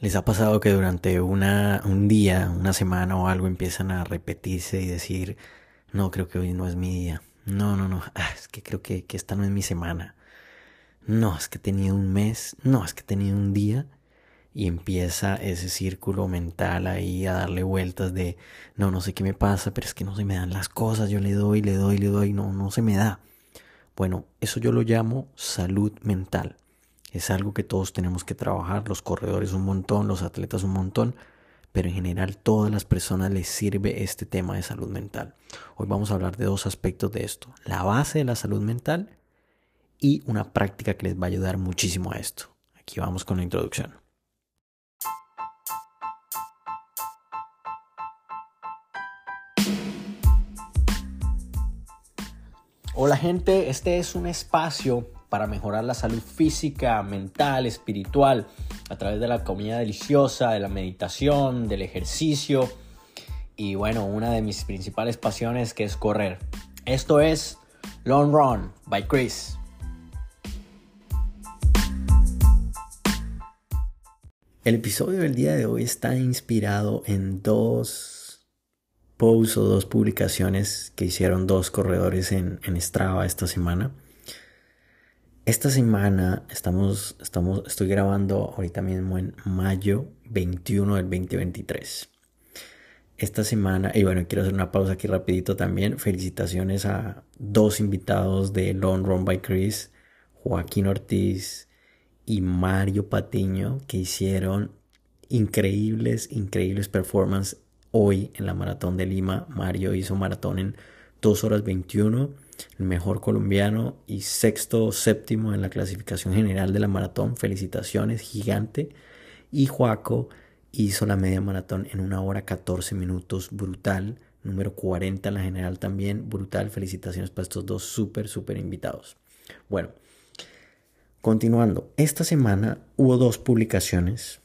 ¿Les ha pasado que durante una, un día, una semana o algo empiezan a repetirse y decir, no, creo que hoy no es mi día? No, no, no, ah, es que creo que, que esta no es mi semana. No, es que he tenido un mes, no, es que he tenido un día. Y empieza ese círculo mental ahí a darle vueltas de, no, no sé qué me pasa, pero es que no se me dan las cosas, yo le doy, le doy, le doy, no, no se me da. Bueno, eso yo lo llamo salud mental. Es algo que todos tenemos que trabajar, los corredores un montón, los atletas un montón, pero en general todas las personas les sirve este tema de salud mental. Hoy vamos a hablar de dos aspectos de esto, la base de la salud mental y una práctica que les va a ayudar muchísimo a esto. Aquí vamos con la introducción. Hola gente, este es un espacio para mejorar la salud física, mental, espiritual, a través de la comida deliciosa, de la meditación, del ejercicio y bueno, una de mis principales pasiones que es correr. Esto es Long Run by Chris. El episodio del día de hoy está inspirado en dos posts o dos publicaciones que hicieron dos corredores en, en Strava esta semana. Esta semana estamos, estamos, estoy grabando ahorita mismo en mayo 21 del 2023. Esta semana, y bueno, quiero hacer una pausa aquí rapidito también. Felicitaciones a dos invitados de Long Run by Chris, Joaquín Ortiz y Mario Patiño, que hicieron increíbles, increíbles performances hoy en la maratón de Lima. Mario hizo maratón en 2 horas 21 el mejor colombiano y sexto o séptimo en la clasificación general de la maratón. Felicitaciones, gigante. Y Juaco hizo la media maratón en una hora 14 minutos, brutal. Número 40 en la general también, brutal. Felicitaciones para estos dos súper, súper invitados. Bueno, continuando. Esta semana hubo dos publicaciones,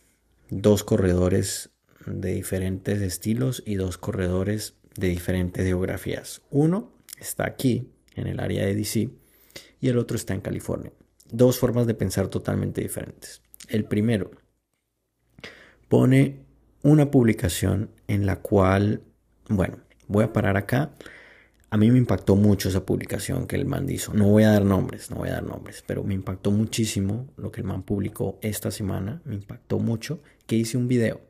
dos corredores de diferentes estilos y dos corredores de diferentes geografías. Uno está aquí en el área de DC y el otro está en California. Dos formas de pensar totalmente diferentes. El primero pone una publicación en la cual, bueno, voy a parar acá. A mí me impactó mucho esa publicación que el man hizo. No voy a dar nombres, no voy a dar nombres, pero me impactó muchísimo lo que el man publicó esta semana. Me impactó mucho que hice un video.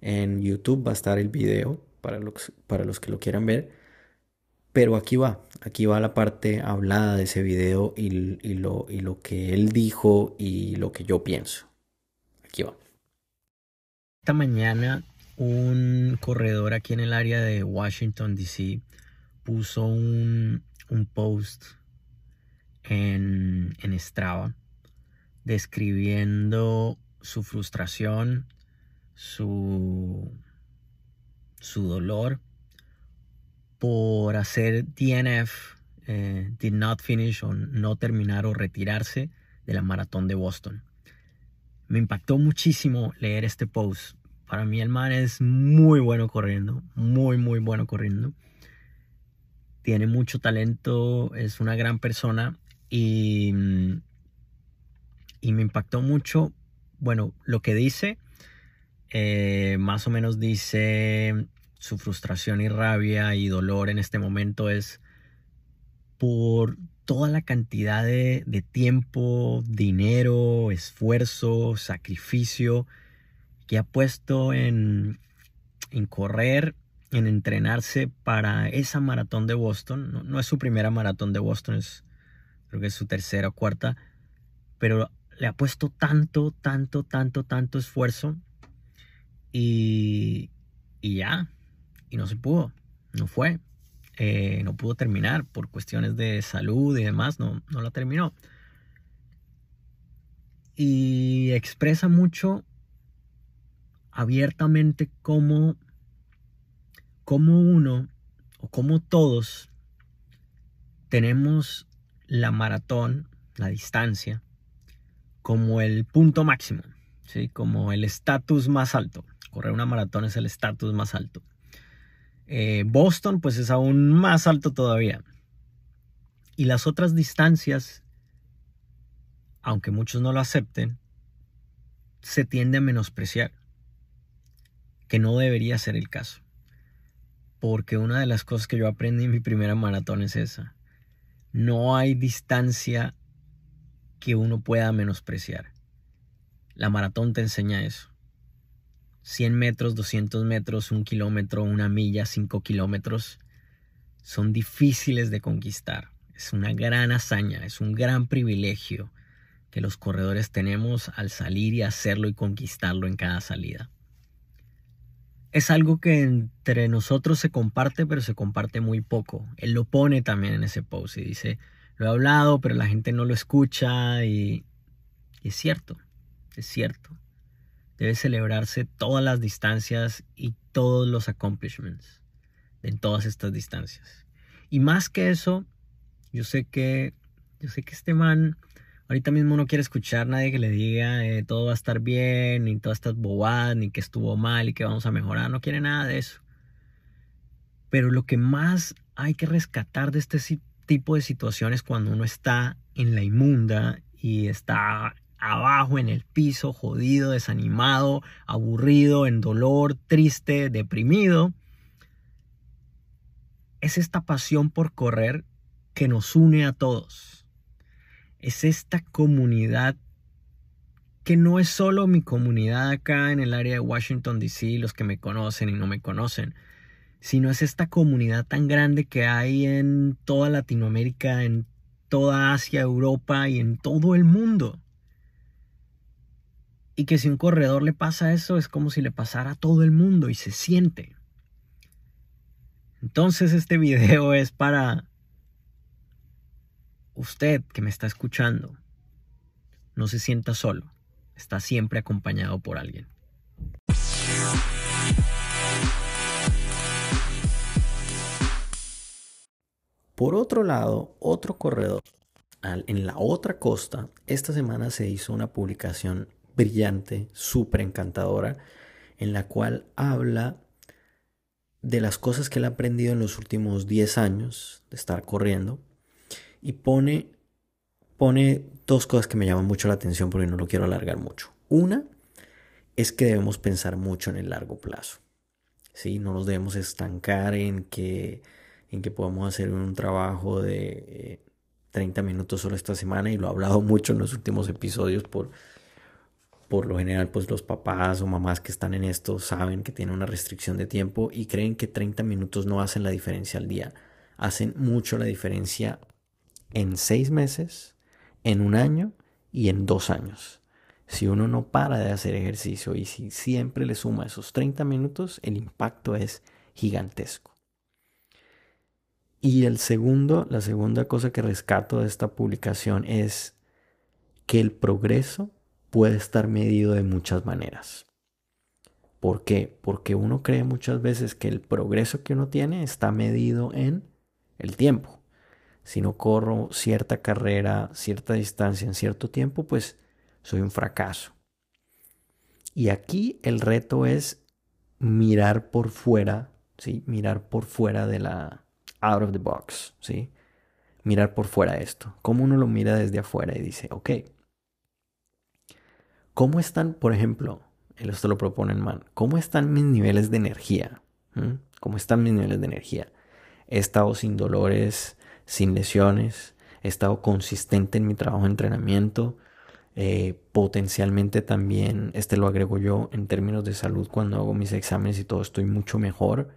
En YouTube va a estar el video para los, para los que lo quieran ver pero aquí va, aquí va la parte hablada de ese video y, lo, y lo que él dijo y lo que yo pienso. Aquí va. Esta mañana un corredor aquí en el área de Washington, D.C. puso un, post en, en Strava describiendo su frustración, su, su dolor por hacer DNF, eh, did not finish o no terminar o retirarse de la maratón de Boston. Me impactó muchísimo leer este post. Para mí el man es muy bueno corriendo, muy muy bueno corriendo. Tiene mucho talento, es una gran persona y, y me impactó mucho, bueno, lo que dice, eh, más o menos dice, su frustración y rabia y dolor en este momento es por toda la cantidad de, tiempo, dinero, esfuerzo, sacrificio que ha puesto en, en correr, en entrenarse para esa maratón de Boston. No, es su primera maratón de Boston, es, creo que es su tercera o cuarta, pero le ha puesto tanto, tanto, tanto, tanto esfuerzo y, y ya, y no se pudo, no fue, eh, no pudo terminar por cuestiones de salud y demás, no, no la terminó. Y expresa mucho abiertamente cómo, cómo uno o cómo todos tenemos la maratón, la distancia, como el punto máximo, ¿sí? como el estatus más alto. Correr una maratón es el estatus más alto. Eh, Boston pues es aún más alto todavía. Y las otras distancias, aunque muchos no lo acepten, se tiende a menospreciar, que no debería ser el caso. Porque una de las cosas que yo aprendí en mi primera maratón es esa. No hay distancia que uno pueda menospreciar. La maratón te enseña eso. 100 metros, 200 metros, un kilómetro, una milla, 5 kilómetros, son difíciles de conquistar. Es una gran hazaña, es un gran privilegio que los corredores tenemos al salir y hacerlo y conquistarlo en cada salida. Es algo que entre nosotros se comparte, pero se comparte muy poco. Él lo pone también en ese post y dice, lo he hablado, pero la gente no lo escucha y, y es cierto, es cierto. Debe celebrarse todas las distancias y todos los accomplishments en todas estas distancias. Y más que eso, yo sé que yo sé que este man ahorita mismo no quiere escuchar a nadie que le diga eh, todo va a estar bien, ni todas estas bobadas, ni que estuvo mal y que vamos a mejorar. No quiere nada de eso. Pero lo que más hay que rescatar de este tipo de situaciones cuando uno está en la inmunda y está abajo en el piso, jodido, desanimado, aburrido, en dolor, triste, deprimido, es esta pasión por correr que nos une a todos. Es esta comunidad que no es solo mi comunidad acá en el área de Washington, D.C., los que me conocen y no me conocen, sino es esta comunidad tan grande que hay en toda Latinoamérica, en toda Asia, Europa y en todo el mundo. Y que si un corredor le pasa eso es como si le pasara a todo el mundo y se siente. Entonces este video es para usted que me está escuchando. No se sienta solo. Está siempre acompañado por alguien. Por otro lado, otro corredor en la otra costa, esta semana se hizo una publicación brillante, súper encantadora, en la cual habla de las cosas que él ha aprendido en los últimos 10 años de estar corriendo y pone, pone dos cosas que me llaman mucho la atención porque no lo quiero alargar mucho. Una es que debemos pensar mucho en el largo plazo. ¿sí? No nos debemos estancar en que, en que podamos hacer un trabajo de 30 eh, minutos solo esta semana y lo he hablado mucho en los últimos episodios por por lo general pues los papás o mamás que están en esto saben que tienen una restricción de tiempo y creen que 30 minutos no hacen la diferencia al día. Hacen mucho la diferencia en seis meses, en un año y en dos años. Si uno no para de hacer ejercicio y si siempre le suma esos 30 minutos, el impacto es gigantesco. Y el segundo, la segunda cosa que rescato de esta publicación es que el progreso puede estar medido de muchas maneras. ¿Por qué? Porque uno cree muchas veces que el progreso que uno tiene está medido en el tiempo. Si no corro cierta carrera, cierta distancia en cierto tiempo, pues soy un fracaso. Y aquí el reto es mirar por fuera, ¿sí? Mirar por fuera de la out of the box, ¿sí? Mirar por fuera esto. Cómo uno lo mira desde afuera y dice, ok, ¿Cómo están, por ejemplo, esto lo proponen man, cómo están mis niveles de energía? ¿Mm? ¿Cómo están mis niveles de energía? He estado sin dolores, sin lesiones, he estado consistente en mi trabajo de entrenamiento, eh, potencialmente también, este lo agrego yo en términos de salud cuando hago mis exámenes y todo, estoy mucho mejor.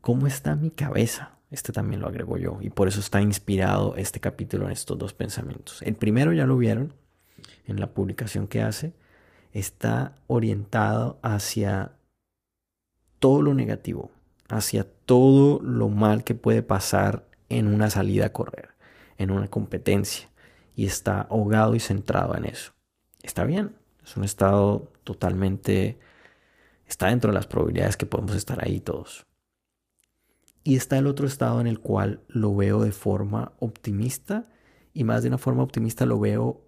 ¿Cómo está mi cabeza? Este también lo agrego yo y por eso está inspirado este capítulo en estos dos pensamientos. El primero ya lo vieron, en la publicación que hace, está orientado hacia todo lo negativo, hacia todo lo mal que puede pasar en una salida a correr, en una competencia, y está ahogado y centrado en eso. Está bien, es un estado totalmente, está dentro de las probabilidades que podemos estar ahí todos. Y está el otro estado en el cual lo veo de forma optimista y más de una forma optimista lo veo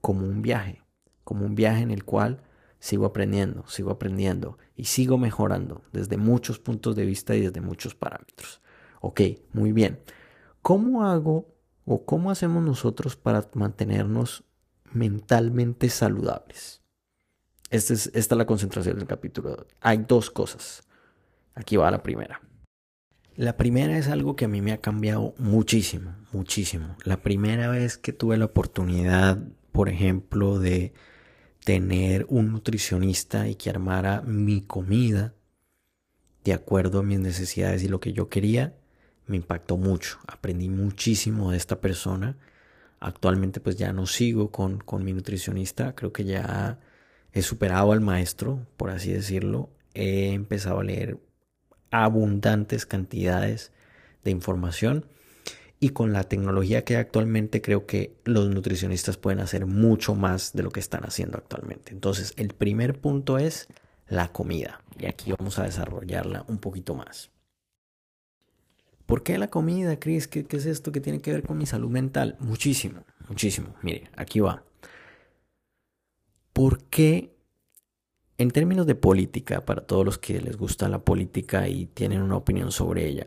como un viaje, como un viaje en el cual sigo aprendiendo, sigo aprendiendo y sigo mejorando desde muchos puntos de vista y desde muchos parámetros. Ok, muy bien. ¿Cómo hago o cómo hacemos nosotros para mantenernos mentalmente saludables? Este es, esta es la concentración del capítulo. Hay dos cosas. Aquí va la primera. La primera es algo que a mí me ha cambiado muchísimo, muchísimo. La primera vez que tuve la oportunidad, por ejemplo, de tener un nutricionista y que armara mi comida de acuerdo a mis necesidades y lo que yo quería, me impactó mucho. Aprendí muchísimo de esta persona. Actualmente pues ya no sigo con, con mi nutricionista, creo que ya he superado al maestro, por así decirlo. He empezado a leer abundantes cantidades de información y con la tecnología que hay actualmente creo que los nutricionistas pueden hacer mucho más de lo que están haciendo actualmente. Entonces el primer punto es la comida y aquí vamos a desarrollarla un poquito más. ¿Por qué la comida, Chris? ¿Qué, ¿Qué, es esto que tiene que ver con mi salud mental? Muchísimo, muchísimo. Mire, aquí va. ¿Por qué en términos de política, para todos los que les gusta la política y tienen una opinión sobre ella,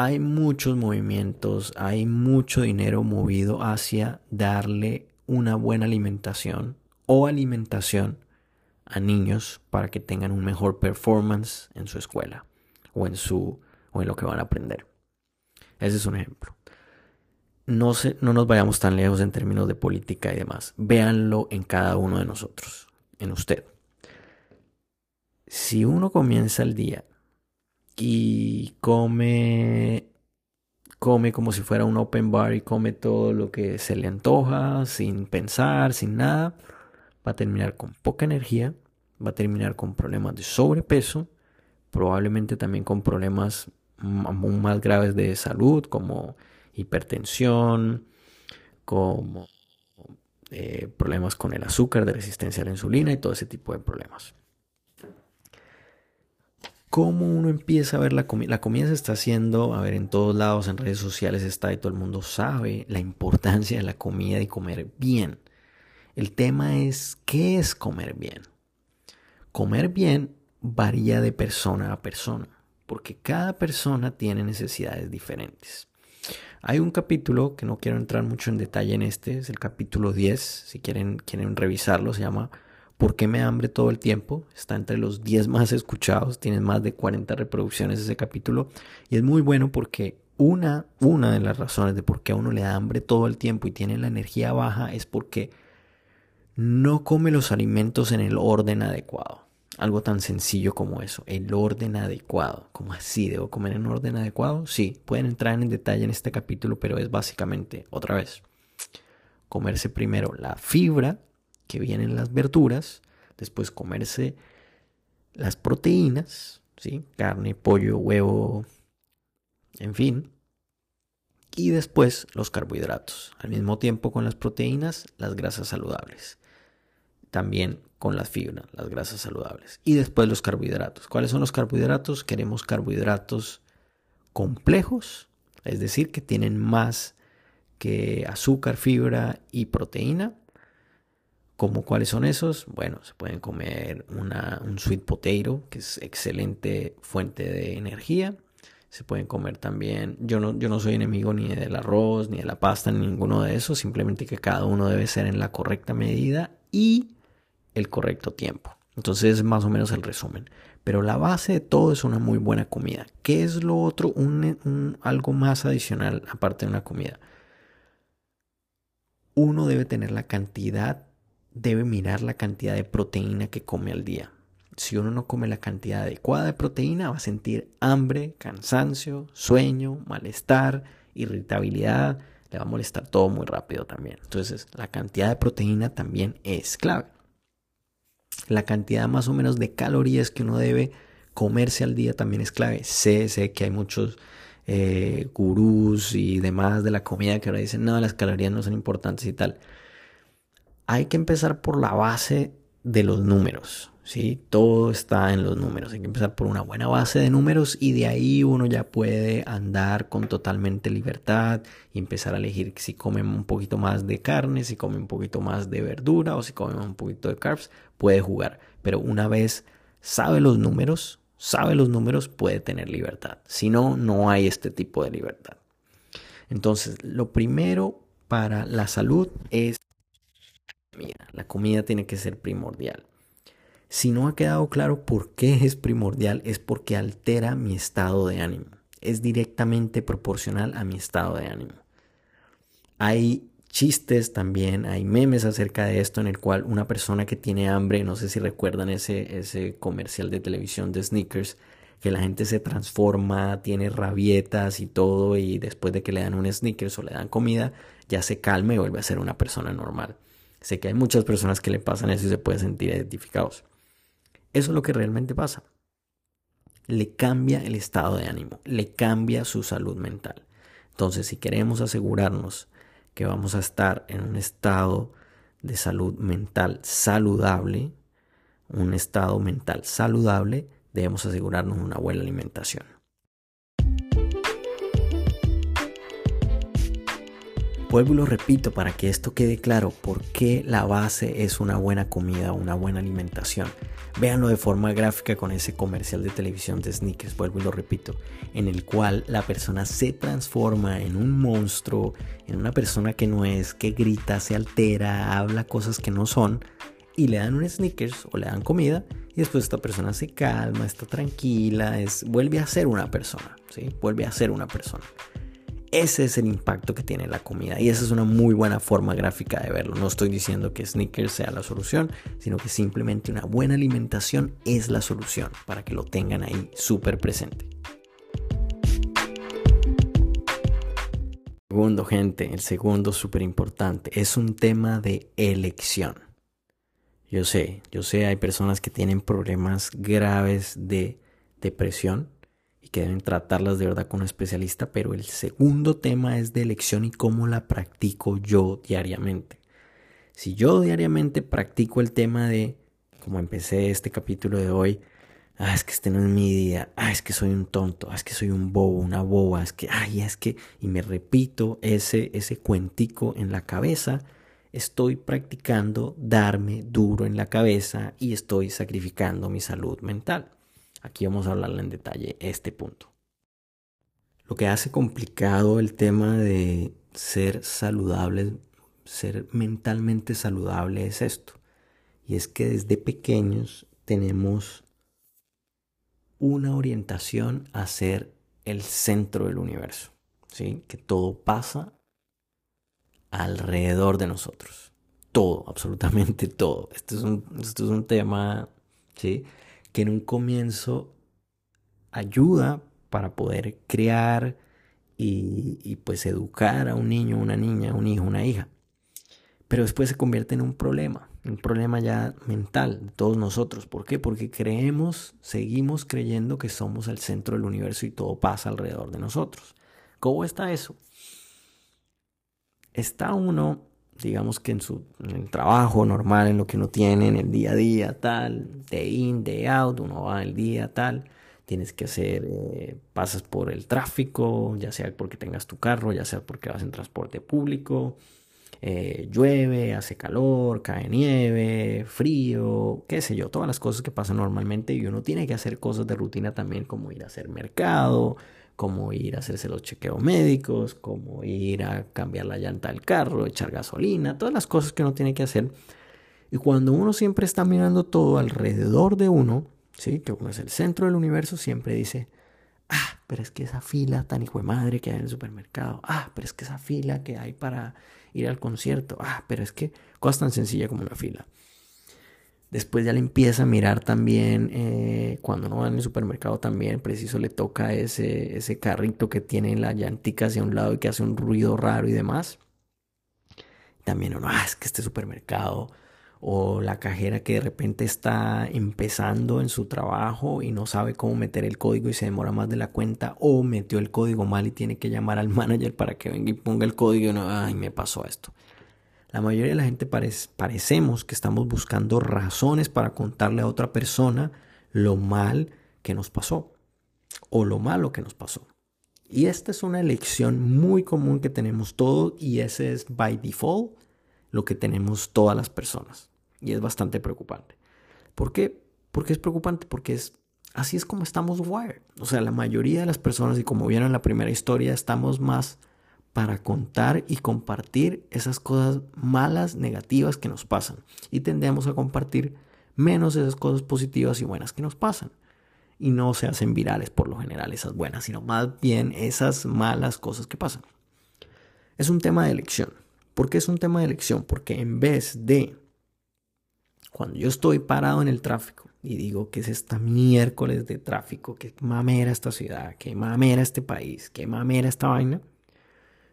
hay muchos movimientos, hay mucho dinero movido hacia darle una buena alimentación o alimentación a niños para que tengan un mejor performance en su escuela o en su o en lo que van a aprender. Ese es un ejemplo. No, se, no nos vayamos tan lejos en términos de política y demás. Véanlo en cada uno de nosotros, en usted si uno comienza el día y come come como si fuera un open bar y come todo lo que se le antoja sin pensar, sin nada, va a terminar con poca energía, va a terminar con problemas de sobrepeso, probablemente también con problemas aún más graves de salud como hipertensión, como eh, problemas con el azúcar, de resistencia a la insulina y todo ese tipo de problemas cómo uno empieza a ver la comida. La comida se está haciendo, a ver, en todos lados, en redes sociales está y todo el mundo sabe la importancia de la comida y comer bien. El tema es, ¿qué es comer bien? Comer bien varía de persona a persona, porque cada persona tiene necesidades diferentes. Hay un capítulo que no quiero entrar mucho en detalle en este, es el capítulo 10, si quieren, quieren revisarlo, se llama ¿Por qué me hambre todo el tiempo? Está entre los 10 más escuchados, tiene más de 40 reproducciones ese capítulo y es muy bueno porque una, una de las razones de por qué a uno le da hambre todo el tiempo y tiene la energía baja es porque no come los alimentos en el orden adecuado. Algo tan sencillo como eso, el orden adecuado. ¿Cómo así? ¿Debo comer en orden adecuado? Sí, pueden entrar en detalle en este capítulo, pero es básicamente, otra vez, comerse primero la fibra que vienen las verduras, después comerse las proteínas, ¿sí? carne, pollo, huevo, en fin, y después los carbohidratos. Al mismo tiempo con las proteínas, las grasas saludables. También con las fibras, las grasas saludables. Y después los carbohidratos. ¿Cuáles son los carbohidratos? Queremos carbohidratos complejos, es decir, que tienen más que azúcar, fibra y proteína. ¿Cómo cuáles son esos? Bueno, se pueden comer un sweet potato, que es excelente fuente de energía. Se pueden comer también, yo no, yo no soy enemigo ni del arroz, ni de la pasta, ni ninguno de esos, simplemente que cada uno debe ser en la correcta medida y el correcto tiempo. Entonces es más o menos el resumen. Pero la base de todo es una muy buena comida. ¿Qué es lo otro? un, algo más adicional aparte de una comida. Uno debe tener la cantidad debe mirar la cantidad de proteína que come al día. Si uno no come la cantidad adecuada de proteína, va a sentir hambre, cansancio, sueño, malestar, irritabilidad, le va a molestar todo muy rápido también. Entonces, la cantidad de proteína también es clave. La cantidad más o menos de calorías que uno debe comerse al día también es clave. Sé, sé que hay muchos eh, gurús y demás de la comida que ahora dicen, no, las calorías no son importantes y tal hay que empezar por la base de los números. ¿sí? Todo está en los números. Hay que empezar por una buena base de números y de ahí uno ya puede andar con totalmente libertad y empezar a elegir si come un poquito más de carne, si come un poquito más de verdura o si come un poquito de carbs, puede jugar. Pero una vez sabe los números, sabe los números, puede tener libertad. Si no, no hay este tipo de libertad. Entonces, lo primero para la salud es la comida tiene que ser primordial. Si no ha quedado claro por qué es primordial, es porque altera mi estado de ánimo. Es directamente proporcional a mi estado de ánimo. Hay chistes también, hay memes acerca de esto en el cual una persona que tiene hambre, no sé si recuerdan ese, ese comercial de televisión de sneakers, que la gente se transforma, tiene rabietas y todo, y después de que le dan un sneakers o le dan comida, ya se calma y vuelve a ser una persona normal. Sé que hay muchas personas que le pasan eso y se pueden sentir identificados. Eso es lo que realmente pasa. Le cambia el estado de ánimo, le cambia su salud mental. Entonces, si queremos asegurarnos que vamos a estar en un estado de salud mental saludable, un estado mental saludable, debemos asegurarnos una buena alimentación. Vuelvo y lo repito para que esto quede claro, por qué la base es una buena comida, una buena alimentación. Véanlo de forma gráfica con ese comercial de televisión de sneakers, vuelvo y lo repito, en el cual la persona se transforma en un monstruo, en una persona que no es, que grita, se altera, habla cosas que no son, y le dan un sneakers o le dan comida, y después esta persona se calma, está tranquila, es, vuelve a ser una persona, ¿sí? Vuelve a ser una persona. Ese es el impacto que tiene la comida y esa es una muy buena forma gráfica de verlo. No estoy diciendo que sneakers sea la solución, sino que simplemente una buena alimentación es la solución para que lo tengan ahí súper presente. Segundo, gente, el segundo súper importante es un tema de elección. Yo sé, yo sé, hay personas que tienen problemas graves de depresión que deben tratarlas de verdad con un especialista, pero el segundo tema es de elección y cómo la practico yo diariamente. Si yo diariamente practico el tema de, como empecé este capítulo de hoy, ah, es que este no es mi día, ah, es que soy un tonto, ah, es que soy un bobo, una boba, es que, ay, es que, y me repito ese, ese cuentico en la cabeza, estoy practicando darme duro en la cabeza y estoy sacrificando mi salud mental. Aquí vamos a hablarle en detalle este punto. Lo que hace complicado el tema de ser saludable, ser mentalmente saludable es esto. Y es que desde pequeños tenemos una orientación a ser el centro del universo. ¿sí? Que todo pasa alrededor de nosotros. Todo, absolutamente todo. Esto es un, esto es un tema ¿sí? Que en un comienzo ayuda para poder crear y, pues educar a un niño, una niña, un hijo, una hija. Pero después se convierte en un problema, un problema ya mental de todos nosotros. ¿Por qué? Porque creemos, seguimos creyendo que somos el centro del universo y todo pasa alrededor de nosotros. ¿Cómo está eso? Está uno digamos que en su trabajo normal, en lo que uno tiene, en el día a día, tal, day in, day out, uno va el día, tal, tienes que hacer, eh, pasas por el tráfico, ya sea porque tengas tu carro, ya sea porque vas en transporte público, eh, llueve, hace calor, cae nieve, frío, qué sé yo, todas las cosas que pasan normalmente y uno tiene que hacer cosas de rutina también como ir a hacer mercado, como ir a hacerse los chequeos médicos, como ir a cambiar la llanta del carro, echar gasolina, todas las cosas que uno tiene que hacer. Y cuando uno siempre está mirando todo alrededor de uno, ¿sí? que uno es el centro del universo, siempre dice, ah, pero es que esa fila tan hijo de madre que hay en el supermercado, ah, pero es que esa fila que hay para ir al concierto, ah, pero es que cosa tan sencilla como una fila. Después ya le empieza a mirar también, eh, cuando no va en el supermercado también, preciso le toca ese, ese carrito que tiene la llantica hacia un lado y que hace un ruido raro y demás. También uno, ah, es que este supermercado o la cajera que de repente está empezando en su trabajo y no sabe cómo meter el código y se demora más de la cuenta o metió el código mal y tiene que llamar al manager para que venga y ponga el código y no, ay, me pasó esto. La mayoría de la gente parecemos que estamos buscando razones para contarle a otra persona lo mal que nos pasó o lo malo que nos pasó. Y esta es una elección muy común que tenemos todos y ese es by default lo que tenemos todas las personas. Y es bastante preocupante. ¿Por qué? Porque es preocupante porque es así es como estamos wired. O sea, la mayoría de las personas y como vieron en la primera historia estamos más para contar y compartir esas cosas malas, negativas que nos pasan. Y tendemos a compartir menos esas cosas positivas y buenas que nos pasan. Y no se hacen virales por lo general esas buenas, sino más bien esas malas cosas que pasan. Es un tema de elección. ¿Por qué es un tema de elección? Porque en vez de cuando yo estoy parado en el tráfico y digo que es esta miércoles de tráfico, que mamera esta ciudad, que mamera este país, que mamera esta vaina,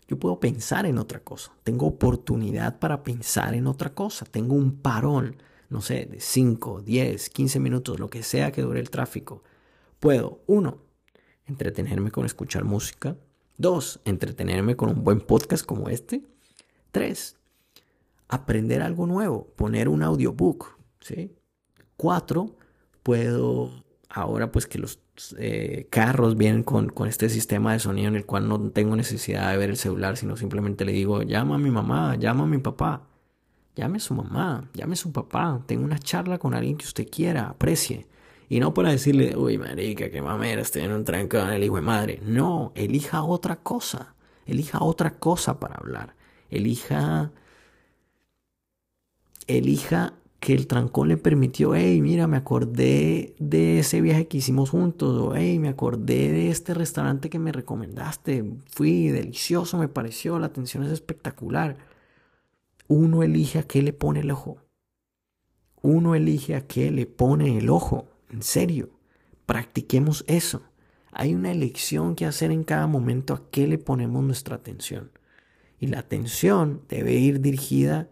yo puedo pensar en otra cosa. Tengo oportunidad para pensar en otra cosa. Tengo un parón, no sé, de 5, 10, 15 minutos, lo que sea que dure el tráfico. Puedo, uno, entretenerme con escuchar música. Dos, entretenerme con un buen podcast como este. Tres, aprender algo nuevo, poner un audiobook. ¿sí? Cuatro, puedo, ahora pues que los eh, carros vienen con, con, este sistema de sonido en el cual no tengo necesidad de ver el celular, sino simplemente le digo, llama a mi mamá, llama a mi papá, llame a su mamá, llame a su papá, tenga una charla con alguien que usted quiera, aprecie. Y no para decirle, uy, marica, qué mamera, estoy en un trancón, el hijo de madre. No, elija otra cosa. Elija otra cosa para hablar. Elija. Elija que el trancón le permitió, hey, mira, me acordé de ese viaje que hicimos juntos, o hey, me acordé de este restaurante que me recomendaste, fui delicioso, me pareció, la atención es espectacular. Uno elige a qué le pone el ojo. Uno elige a qué le pone el ojo. En serio, practiquemos eso. Hay una elección que hacer en cada momento a qué le ponemos nuestra atención. Y la atención debe ir dirigida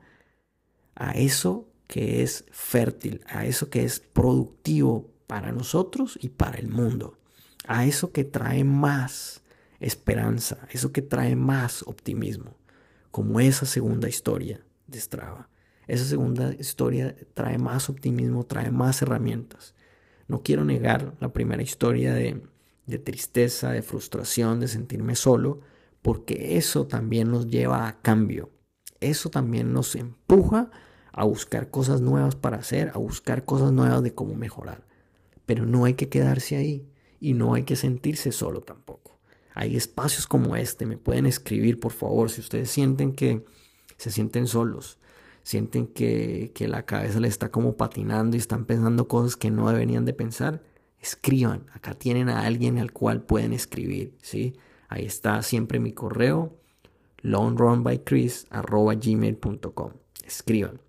a eso que es fértil, a eso que es productivo para nosotros y para el mundo, a eso que trae más esperanza, eso que trae más optimismo, como esa segunda historia de Strava. Esa segunda historia trae más optimismo, trae más herramientas. No quiero negar la primera historia de, de tristeza, de frustración, de sentirme solo, porque eso también nos lleva a cambio. Eso también nos empuja a buscar cosas nuevas para hacer, a buscar cosas nuevas de cómo mejorar. Pero no hay que quedarse ahí y no hay que sentirse solo tampoco. Hay espacios como este, me pueden escribir por favor si ustedes sienten que se sienten solos, sienten que, que la cabeza les está como patinando y están pensando cosas que no deberían de pensar, escriban. Acá tienen a alguien al cual pueden escribir, ¿sí? Ahí está siempre mi correo, longrunbychris.gmail.com. Escriban.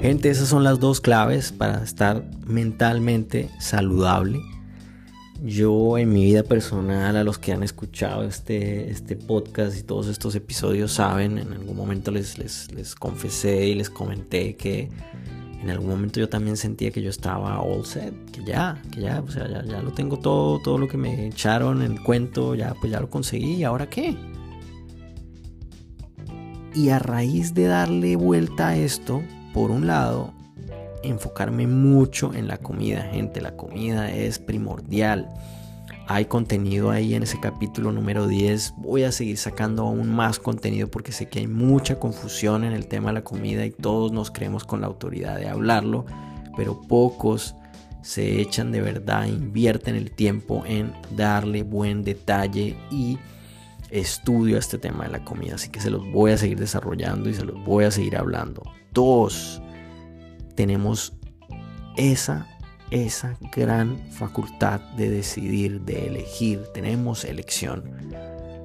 Gente, esas son las dos claves para estar mentalmente saludable. Yo en mi vida personal, a los que han escuchado este, este podcast y todos estos episodios saben, en algún momento les, les, les confesé y les comenté que en algún momento yo también sentía que yo estaba all set, que ya, que ya, o sea, ya, ya lo tengo todo, todo lo que me echaron en el cuento, ya, pues ya lo conseguí, ¿y ahora qué? Y a raíz de darle vuelta a esto, por un lado, enfocarme mucho en la comida, gente. La comida es primordial. Hay contenido ahí en ese capítulo número 10. Voy a seguir sacando aún más contenido porque sé que hay mucha confusión en el tema de la comida y todos nos creemos con la autoridad de hablarlo, pero pocos se echan de verdad, invierten el tiempo en darle buen detalle y estudio a este tema de la comida. Así que se los voy a seguir desarrollando y se los voy a seguir hablando dos, tenemos esa, esa gran facultad de decidir, de elegir. Tenemos elección.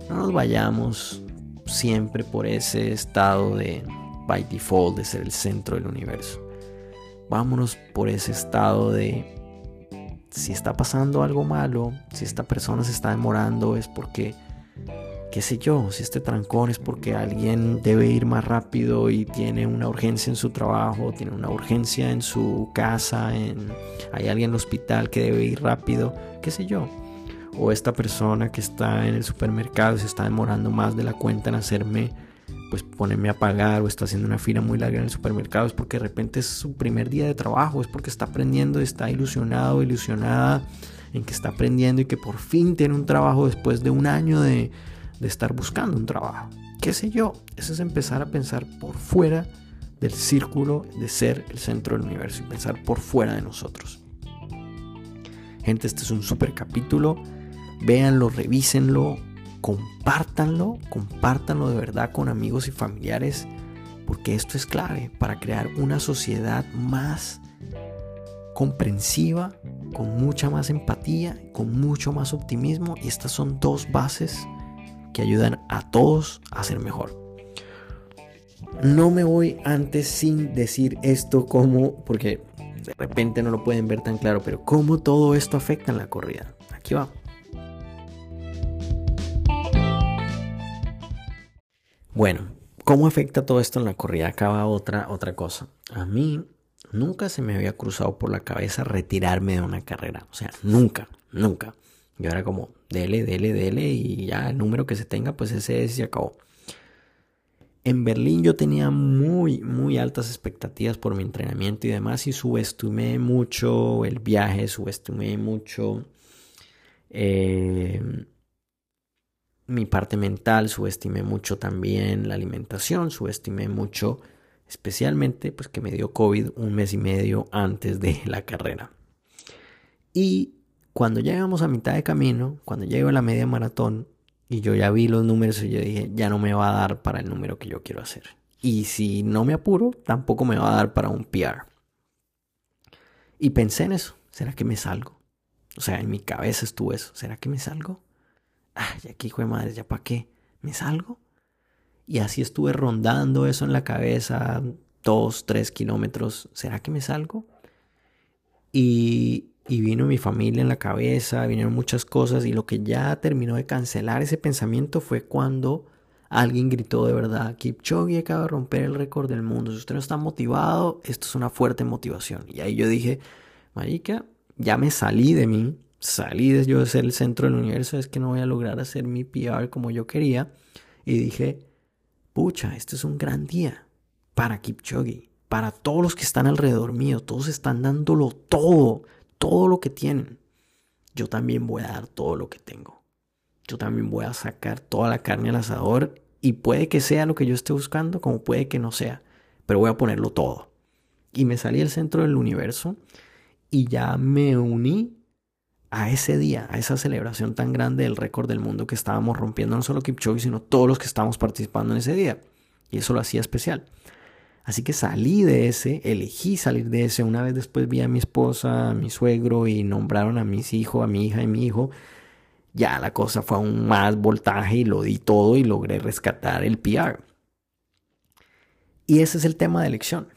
No nos vayamos siempre por ese estado de by default de ser el centro del universo. Vámonos por ese estado de si está pasando algo malo, si esta persona se está demorando es porque qué sé yo, si este trancón es porque alguien debe ir más rápido y tiene una urgencia en su trabajo, tiene una urgencia en su casa, en, hay alguien en el hospital que debe ir rápido, qué sé yo. O esta persona que está en el supermercado se está demorando más de la cuenta en hacerme, pues ponerme a pagar o está haciendo una fila muy larga en el supermercado, es porque de repente es su primer día de trabajo, es porque está aprendiendo, está ilusionado, ilusionada en que está aprendiendo y que por fin tiene un trabajo después de un año de, de estar buscando un trabajo. ¿Qué sé yo? Eso es empezar a pensar por fuera del círculo de ser el centro del universo y pensar por fuera de nosotros. Gente, este es un super capítulo. Véanlo, revísenlo. compártanlo, compártanlo de verdad con amigos y familiares, porque esto es clave para crear una sociedad más comprensiva, con mucha más empatía, con mucho más optimismo y estas son dos bases que ayudan a todos a ser mejor. No me voy antes sin decir esto como, porque de repente no lo pueden ver tan claro, pero cómo todo esto afecta en la corrida. Aquí va. Bueno, ¿cómo afecta todo esto en la corrida? Acá va otra, otra cosa. A mí nunca se me había cruzado por la cabeza retirarme de una carrera. O sea, nunca, nunca. Yo era como, dele, dele, dele y ya el número que se tenga, pues ese se acabó. En Berlín yo tenía muy, muy altas expectativas por mi entrenamiento y demás y subestimé mucho el viaje, subestimé mucho eh, mi parte mental, subestimé mucho también la alimentación, subestimé mucho especialmente pues que me dio COVID un mes y medio antes de la carrera. Y cuando llegamos a mitad de camino, cuando llego a la media maratón y yo ya vi los números y yo dije, ya no me va a dar para el número que yo quiero hacer. Y si no me apuro, tampoco me va a dar para un PR. Y pensé en eso, ¿será que me salgo? O sea, en mi cabeza estuvo eso, ¿será que me salgo? Ah, aquí, hijo de madre, ¿ya para qué? ¿Me salgo? Y así estuve rondando eso en la cabeza, dos, tres kilómetros. ¿Será que me salgo? Y, y vino mi familia en la cabeza, vinieron muchas cosas y lo que ya terminó de cancelar ese pensamiento fue cuando alguien gritó de verdad, Kipchoge acaba de romper el récord del mundo, si usted no está motivado, esto es una fuerte motivación. Y ahí yo dije, marica, ya me salí de mí, salí de yo ser el centro del universo, es que no voy a lograr hacer mi PR como yo quería. Y dije, pucha, este es un gran día para Kipchoge, para todos los que están alrededor mío, todos están dándolo todo, todo lo que tienen. Yo también voy a dar todo lo que tengo. Yo también voy a sacar toda la carne al asador y puede que sea lo que yo esté buscando, como puede que no sea, pero voy a ponerlo todo. Y me salí al centro del universo y ya me uní a ese día, a esa celebración tan grande del récord del mundo que estábamos rompiendo, no solo Kipchoge, sino todos los que estábamos participando en ese día. Y eso lo hacía especial. Así que salí de ese, elegí salir de ese. Una vez después vi a mi esposa, a mi suegro y nombraron a mis hijos, a mi hija y mi hijo. Ya la cosa fue aún más voltaje y lo di todo y logré rescatar el PR. Y ese es el tema de elección.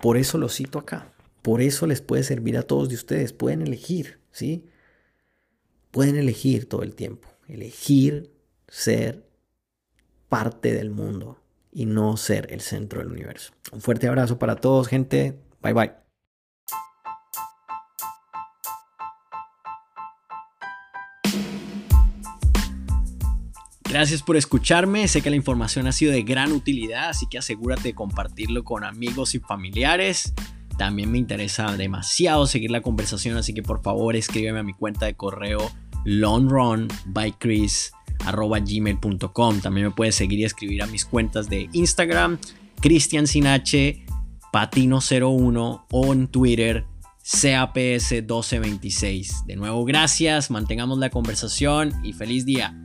Por eso lo cito acá. Por eso les puede servir a todos de ustedes. Pueden elegir, ¿sí? pueden elegir todo el tiempo. Elegir ser parte del mundo y no ser el centro del universo. Un fuerte abrazo para todos, gente. Bye bye. Gracias por escucharme, sé que la información ha sido de gran utilidad, así que asegúrate de compartirlo con amigos y familiares. También me interesa demasiado seguir la conversación, así que por favor escríbeme a mi cuenta de correo longrunbychris.gmail.com También me puedes seguir y escribir a mis cuentas de Instagram, Cristian Sinache, Patino01 o en Twitter, CAPS1226. De nuevo, gracias, mantengamos la conversación y feliz día.